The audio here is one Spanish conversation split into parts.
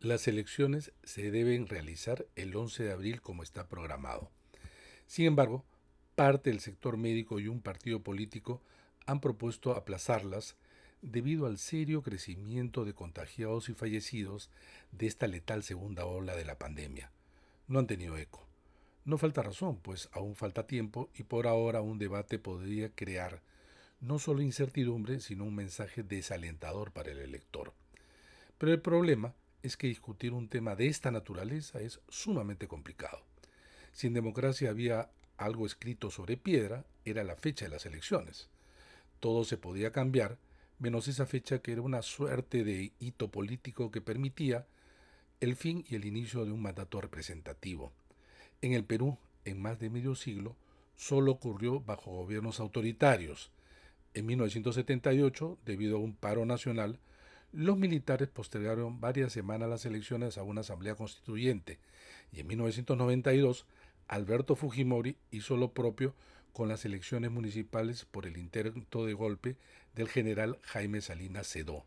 Las elecciones se deben realizar el 11 de abril como está programado. Sin embargo, parte del sector médico y un partido político han propuesto aplazarlas debido al serio crecimiento de contagiados y fallecidos de esta letal segunda ola de la pandemia. No han tenido eco. No falta razón, pues aún falta tiempo y por ahora un debate podría crear no solo incertidumbre, sino un mensaje desalentador para el elector. Pero el problema es que discutir un tema de esta naturaleza es sumamente complicado. Si en democracia había algo escrito sobre piedra, era la fecha de las elecciones. Todo se podía cambiar, menos esa fecha que era una suerte de hito político que permitía el fin y el inicio de un mandato representativo. En el Perú, en más de medio siglo, solo ocurrió bajo gobiernos autoritarios. En 1978, debido a un paro nacional, los militares postergaron varias semanas las elecciones a una asamblea constituyente y en 1992 Alberto Fujimori hizo lo propio con las elecciones municipales por el intento de golpe del general Jaime Salinas Cedó.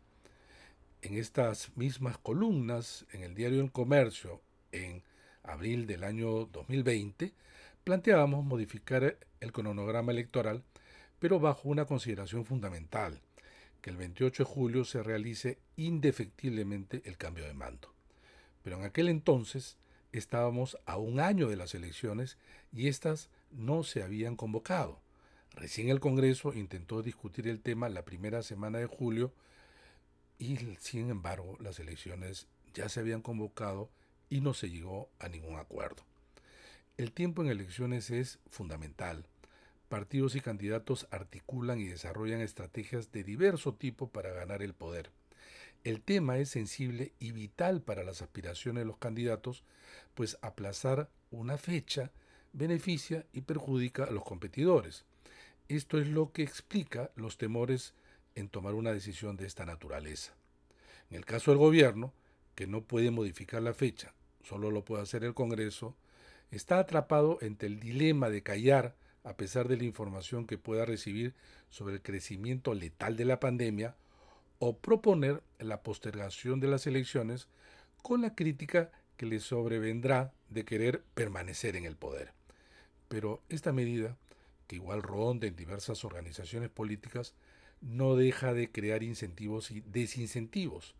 En estas mismas columnas, en el diario El Comercio, en abril del año 2020, planteábamos modificar el cronograma electoral, pero bajo una consideración fundamental, que el 28 de julio se realice indefectiblemente el cambio de mando. Pero en aquel entonces estábamos a un año de las elecciones y éstas no se habían convocado. Recién el Congreso intentó discutir el tema la primera semana de julio y sin embargo las elecciones ya se habían convocado y no se llegó a ningún acuerdo. El tiempo en elecciones es fundamental. Partidos y candidatos articulan y desarrollan estrategias de diverso tipo para ganar el poder. El tema es sensible y vital para las aspiraciones de los candidatos, pues aplazar una fecha beneficia y perjudica a los competidores. Esto es lo que explica los temores en tomar una decisión de esta naturaleza. En el caso del gobierno, que no puede modificar la fecha, solo lo puede hacer el Congreso, está atrapado entre el dilema de callar a pesar de la información que pueda recibir sobre el crecimiento letal de la pandemia, o proponer la postergación de las elecciones con la crítica que le sobrevendrá de querer permanecer en el poder. Pero esta medida, que igual ronda en diversas organizaciones políticas, no deja de crear incentivos y desincentivos.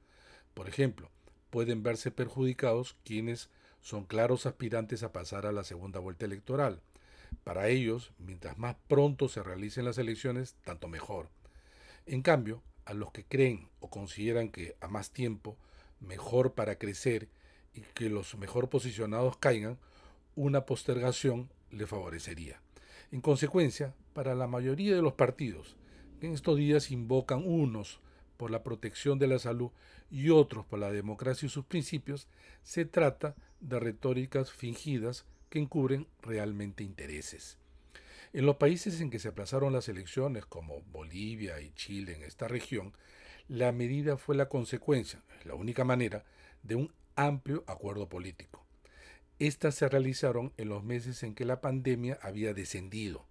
Por ejemplo, pueden verse perjudicados quienes son claros aspirantes a pasar a la segunda vuelta electoral. Para ellos, mientras más pronto se realicen las elecciones, tanto mejor. En cambio, a los que creen o consideran que a más tiempo, mejor para crecer y que los mejor posicionados caigan, una postergación le favorecería. En consecuencia, para la mayoría de los partidos, que en estos días invocan unos por la protección de la salud y otros por la democracia y sus principios, se trata de retóricas fingidas que encubren realmente intereses. En los países en que se aplazaron las elecciones, como Bolivia y Chile en esta región, la medida fue la consecuencia, la única manera, de un amplio acuerdo político. Estas se realizaron en los meses en que la pandemia había descendido.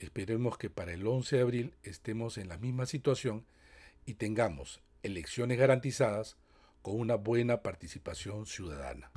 Esperemos que para el 11 de abril estemos en la misma situación y tengamos elecciones garantizadas con una buena participación ciudadana.